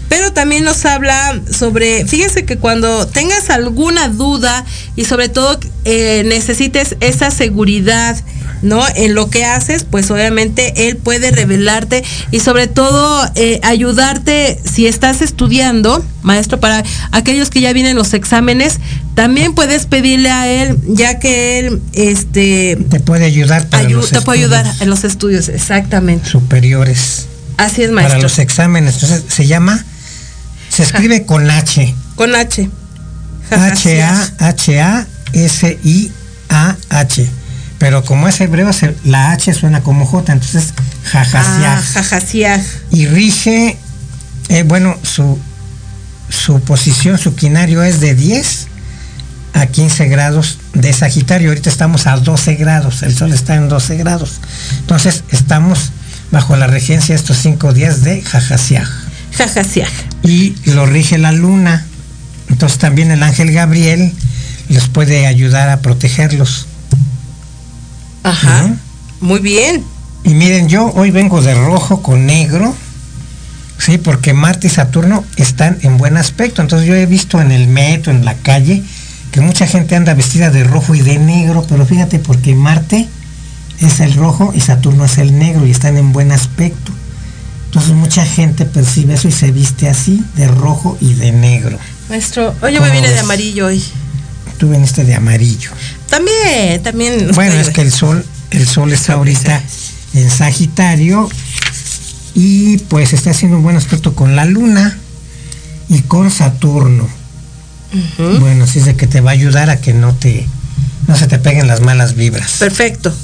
Pero también nos habla sobre, fíjese que cuando tengas alguna duda y sobre todo eh, necesites esa seguridad, ¿no? En lo que haces, pues obviamente él puede revelarte y sobre todo eh, ayudarte si estás estudiando, maestro, para aquellos que ya vienen los exámenes, también puedes pedirle a él, ya que él, este, Te puede ayudar para ayu- los te puede ayudar en los estudios, exactamente. superiores. Así es, Para maestro. los exámenes. Entonces se llama, se escribe con H. Con H. H A H A S I A H. Pero como es hebreo, la H suena como J, entonces Ah, jajasiaj. jajasiaj. Y rige, eh, bueno, su, su posición, su quinario es de 10 a 15 grados de Sagitario. Ahorita estamos a 12 grados, el sol está en 12 grados. Entonces estamos bajo la regencia estos cinco días de Jajasiaj. Y lo rige la luna. Entonces también el ángel Gabriel les puede ayudar a protegerlos. Ajá. ¿no? Muy bien. Y miren, yo hoy vengo de rojo con negro, sí, porque Marte y Saturno están en buen aspecto. Entonces yo he visto en el metro, en la calle, que mucha gente anda vestida de rojo y de negro, pero fíjate, porque Marte es el rojo y Saturno es el negro y están en buen aspecto. Entonces mucha gente percibe eso y se viste así, de rojo y de negro. Maestro, hoy yo ¿Cómo me vine de ves? amarillo hoy. Tú veniste de amarillo. También, también. Bueno, es que el sol, el sol está ahorita en Sagitario y pues está haciendo un buen aspecto con la luna y con Saturno. Bueno, así es de que te va a ayudar a que no te no se te peguen las malas vibras. Perfecto.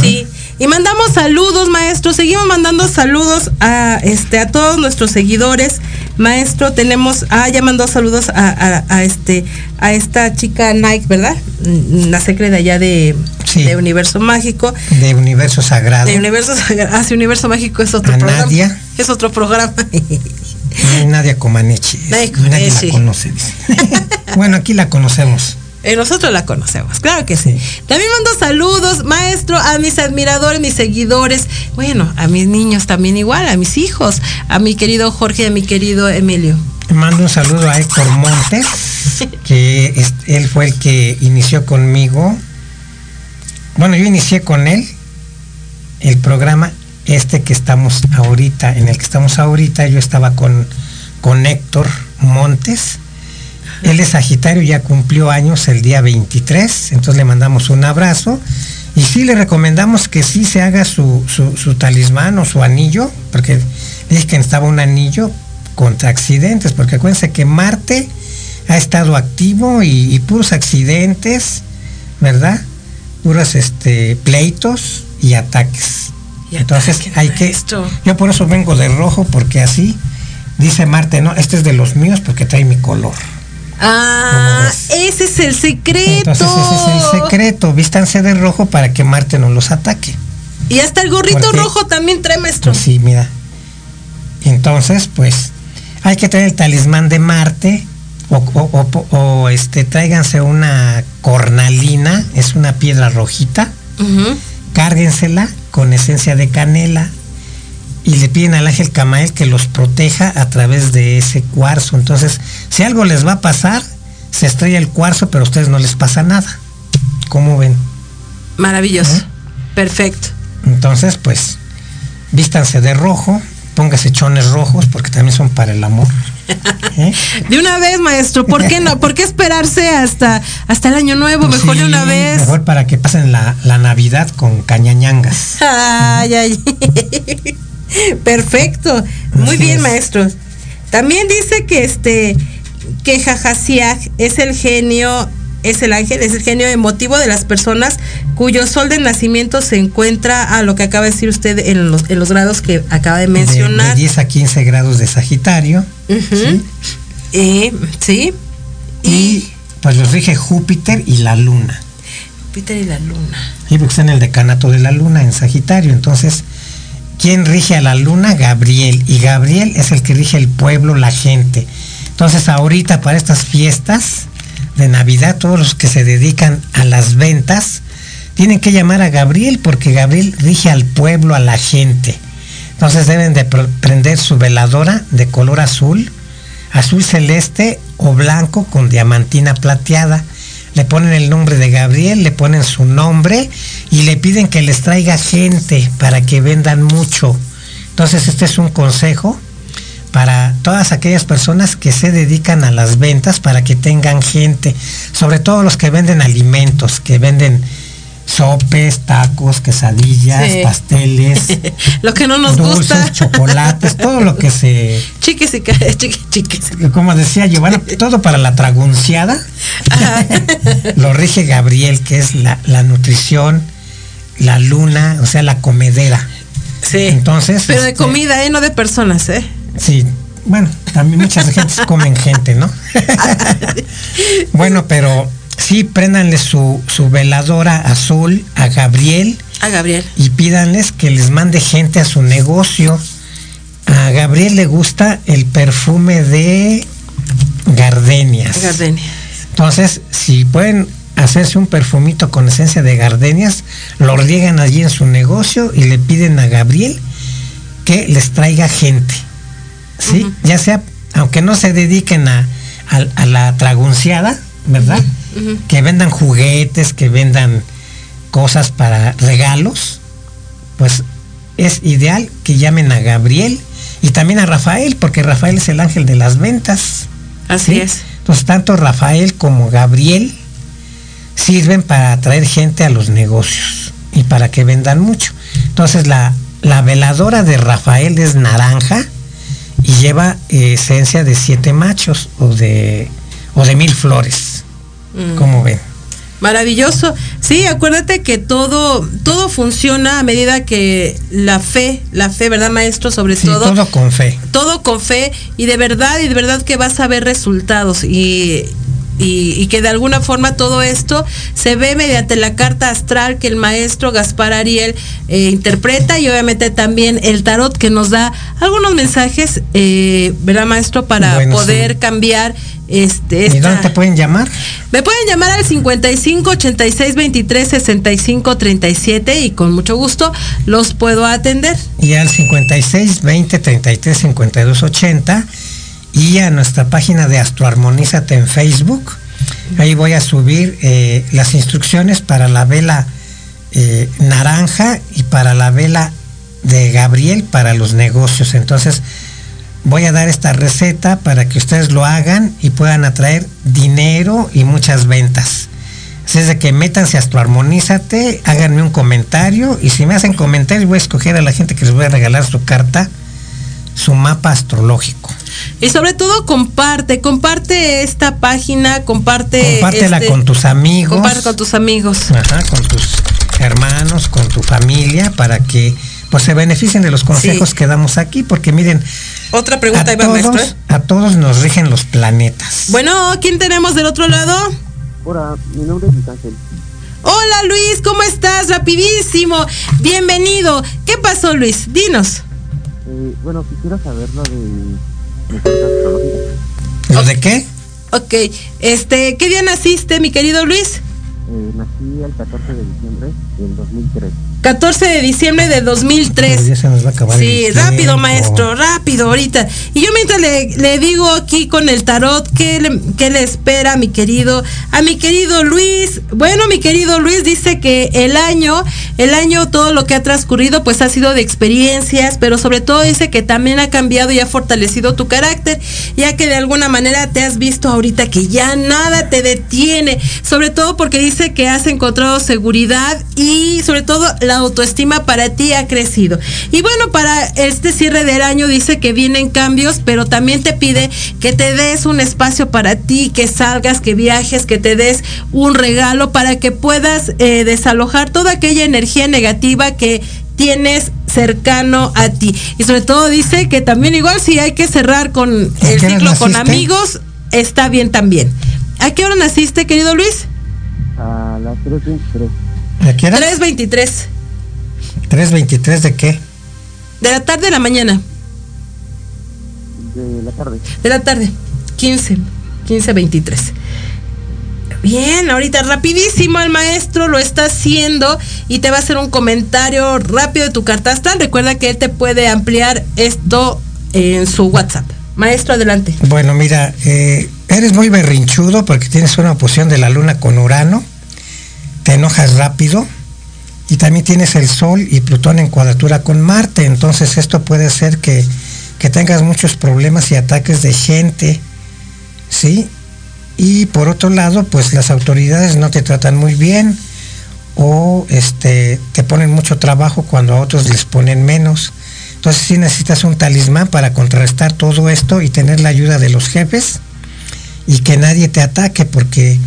Sí. Y mandamos saludos, maestro. Seguimos mandando saludos a este a todos nuestros seguidores. Maestro, tenemos, ah, ya mandó saludos a, a- a este, a esta chica Nike, ¿verdad? Mm, La secre de allá de, Sí. de Universo Mágico. De universo sagrado. De Universo, ah, sí, Universo Mágico es otro A programa. Nadia. Es otro programa. No hay Nadia Comaneci. Nadie la conoce. [laughs] bueno, aquí la conocemos. Eh, nosotros la conocemos, claro que sí. También mando saludos, maestro, a mis admiradores, mis seguidores, bueno, a mis niños también igual, a mis hijos, a mi querido Jorge y a mi querido Emilio. Mando un saludo a Héctor Montes, [laughs] que es- él fue el que inició conmigo. Bueno, yo inicié con él el programa este que estamos ahorita, en el que estamos ahorita. Yo estaba con, con Héctor Montes. Él es Sagitario, ya cumplió años el día 23, entonces le mandamos un abrazo. Y sí le recomendamos que sí se haga su, su, su talismán o su anillo, porque dije que necesitaba un anillo contra accidentes, porque acuérdense que Marte ha estado activo y, y puros accidentes, ¿verdad? Puros este, pleitos y ataques. Y Entonces hay que... maestro. Yo por eso vengo de rojo, porque así dice Marte, no, este es de los míos porque trae mi color. Ah, ¿Cómo ese es el secreto. Entonces ese es el secreto, vístanse de rojo para que Marte no los ataque. Y hasta el gorrito Porque- rojo también trae maestro. Pues sí, mira. Entonces, pues, hay que traer el talismán de Marte. O, o- o- o, este, tráiganse una cornalina, es una piedra rojita, Ujú. cárguensela con esencia de canela y le piden al ángel Camael que los proteja a través de ese cuarzo. Entonces, si algo les va a pasar, se estrella el cuarzo, pero a ustedes no les pasa nada. ¿Cómo ven? Maravilloso. ¿Eh? Perfecto. Entonces, pues, vístanse de rojo, póngase chones rojos porque también son para el amor. [laughs] ¿Eh? De una vez, maestro, ¿por qué no? ¿Por qué esperarse hasta, hasta el año nuevo? Mejor de una vez. Mejor para que pasen la, la Navidad con cañañangas. Ay, ay. [laughs] [laughs] Perfecto. Muy bien, es. maestro. También dice que este que Jajasiaj es el genio, es el ángel, es el genio emotivo de las personas cuyo sol de nacimiento se encuentra a lo que acaba de decir usted en los, en los grados que acaba de De, de mencionar. 10 a 15 grados de Sagitario. ¿sí? Eh, sí. Y pues los rige Júpiter y la Luna. Júpiter y la luna. Sí, porque está en el decanato de la Luna, en Sagitario. Entonces, ¿quién rige a la Luna? Gabriel. Y Gabriel es el que rige el pueblo, la gente. Entonces, ahorita para estas fiestas de Navidad, todos los que se dedican a las ventas, tienen que llamar a Gabriel porque Gabriel rige al pueblo, a la gente. Entonces deben de pr- prender su veladora de color azul, azul celeste o blanco con diamantina plateada. Le ponen el nombre de Gabriel, le ponen su nombre y le piden que les traiga gente para que vendan mucho. Entonces este es un consejo para todas aquellas personas que se dedican a las ventas para que tengan gente, sobre todo los que venden alimentos, que venden sopes, tacos, quesadillas, Sí. pasteles, [laughs] Lo que no nos dulces, gusta. [laughs] chocolates, todo lo que se, [laughs] Chiques y chiques, chiques. como decía Giovanna, todo para la tragunciada, lo rige Gabriel, que es la, la nutrición, la luna, o sea, la comedera. Sí. Entonces, Pero de este, comida, ¿eh? No de personas, ¿eh? Sí, bueno, también muchas gentes comen gente, ¿no? bueno, pero sí, préndanle su, su veladora azul a Gabriel A Gabriel. y pídanles que les mande gente a su negocio. A Gabriel le gusta el perfume de gardenias. Gardenia. Entonces, si pueden hacerse un perfumito con esencia de gardenias, lo riegan allí en su negocio y le piden a Gabriel que les traiga gente. ¿Sí? Ya sea, aunque no se dediquen a, a- a la tragunciada, ¿verdad? Que vendan juguetes, que vendan cosas para regalos, pues es ideal que llamen a Gabriel y también a Rafael, porque Rafael es el ángel de las ventas. Así ¿sí? es. Entonces, tanto Rafael como Gabriel sirven para atraer gente a los negocios y para que vendan mucho. Entonces, la, la veladora de Rafael es naranja y lleva eh, esencia de siete machos o de, o de mil flores. Mm. como ven? Maravilloso. Sí, acuérdate que todo, todo funciona a medida que la fe, la fe, ¿verdad, maestro? Sobre Sí, todo, todo con fe. todo con fe y de verdad, y de verdad que vas a ver resultados y, y, y que de alguna forma todo esto se ve mediante la carta astral que el maestro Gaspar Ariel eh, interpreta y obviamente también el tarot que nos da algunos mensajes, eh, ¿verdad, maestro? Para Bueno, poder sí. cambiar este... ¿Y dónde esta- te pueden llamar? me pueden llamar al 55 86 23 65 37 y con mucho gusto los puedo atender. Y al 56 20 33 52 80 y a nuestra página de Astroarmonízate en Facebook. Ahí voy a subir eh, las instrucciones para la vela eh, naranja y para la vela de Gabriel para los negocios. Entonces voy a dar esta receta para que ustedes lo hagan y puedan atraer dinero y muchas ventas. Así es de que métanse a Astroarmonízate, háganme un comentario y si me hacen comentarios voy a escoger a la gente que les voy a regalar su carta, su mapa astrológico. Y sobre todo comparte, comparte esta página, comparte... Compártela este- con tus amigos. Comparte con tus amigos. Ajá, con tus hermanos, con tu familia, para que pues se beneficien de los consejos Sí. que damos aquí, porque miren, Otra pregunta, a maestro. todos, ¿eh? a todos nos rigen los planetas. Bueno, ¿quién tenemos del otro lado? Hola, mi nombre es Luis Ángel. Hola Luis, ¿cómo estás? Rapidísimo. Bienvenido. ¿Qué pasó Luis? Dinos. Eh, bueno, quisiera saber lo de mi carta astrológica. ¿Lo de qué? Ok, este, ¿qué día naciste, mi querido Luis? Eh, nací el 14 de diciembre del 2003. 14 de diciembre de 2003. Pues ya se nos va a acabar Sí, el rápido, tiempo. maestro, rápido, ahorita. Y yo mientras le, le digo aquí con el tarot, ¿qué le, qué le espera a mi querido, a mi querido Luis? Bueno, mi querido Luis dice que el año, el año, todo lo que ha transcurrido, pues ha sido de experiencias, pero sobre todo dice que también ha cambiado y ha fortalecido tu carácter, ya que de alguna manera te has visto ahorita que ya nada te detiene, sobre todo porque dice que has encontrado seguridad y sobre todo la autoestima para ti ha crecido. Y bueno, para este cierre del año dice que vienen cambios, pero también te pide que te des un espacio para ti, que salgas, que viajes, que te des un regalo para que puedas eh, desalojar toda aquella energía negativa que tienes cercano a ti. Y sobre todo dice que también igual si hay que cerrar con el ciclo con amigos, está bien también. ¿A qué hora naciste, querido Luis? A las 3.23 ¿De qué era? 3.23 323 de qué? de la tarde a la mañana. de la tarde. De la tarde. 15. 15.23. Bien, ahorita rapidísimo el maestro lo está haciendo y te va a hacer un comentario rápido de tu carta astral. Recuerda que él te puede ampliar esto en su WhatsApp. Maestro, adelante. Bueno, mira, eh, eres muy berrinchudo porque tienes una oposición de la luna con Urano, te enojas rápido y también tienes el Sol y Plutón en cuadratura con Marte, entonces esto puede hacer que, que tengas muchos problemas y ataques de gente, ¿sí? Y por otro lado, pues las autoridades no te tratan muy bien o este, te ponen mucho trabajo cuando a otros les ponen menos. Entonces sí necesitas un talismán para contrarrestar todo esto y tener la ayuda de los jefes y que nadie te ataque porque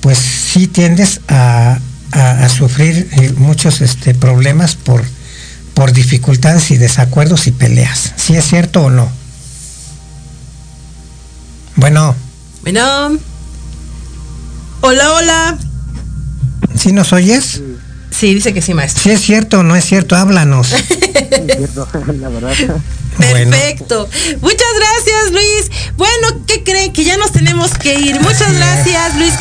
pues sí tiendes a, a- a sufrir eh, muchos este, problemas por, por dificultades y desacuerdos y peleas. ¿Sí es cierto o no? Bueno, Bueno. Hola, hola. ¿Sí nos oyes? Sí, dice que sí, maestro. Si es cierto o no es cierto, háblanos. Sí, es cierto, la verdad. Bueno. Perfecto. Muchas gracias, Luis. Bueno, ¿qué cree? Que ya nos tenemos que ir. Muchas gracias, Luis.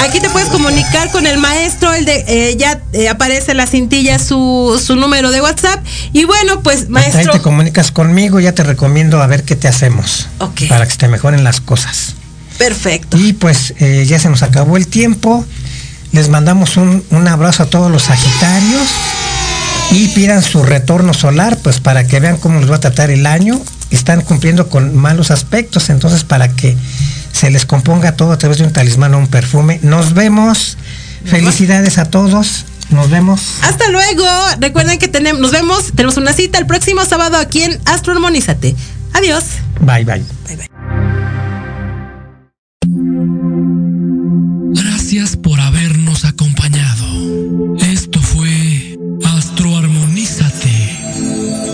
Aquí te puedes comunicar con el maestro. El de eh, ya eh, aparece en la cintilla su, su número de WhatsApp. Y bueno, pues, Hasta ahí maestro. te comunicas conmigo, ya te recomiendo a ver qué te hacemos. Ok. Para que se te mejoren las cosas. Perfecto. Y pues eh, ya se nos acabó el tiempo. Les mandamos un, un abrazo a todos los Sagitarios y pidan su retorno solar, pues para que vean cómo les va a tratar el año. Están cumpliendo con malos aspectos, entonces para que se les componga todo a través de un talismán o un perfume. Nos vemos. Felicidades a todos. Nos vemos. Hasta luego. Recuerden que tenemos, nos vemos, tenemos una cita el próximo sábado aquí en Astro Armonízate. Adiós. Bye bye. Bye bye. Astroarmonízate.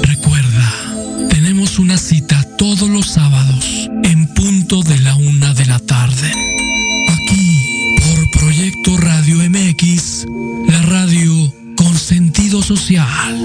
Recuerda, tenemos una cita todos los sábados en punto de la una de la tarde. Aquí, por Proyecto Radio MX, la radio con sentido social.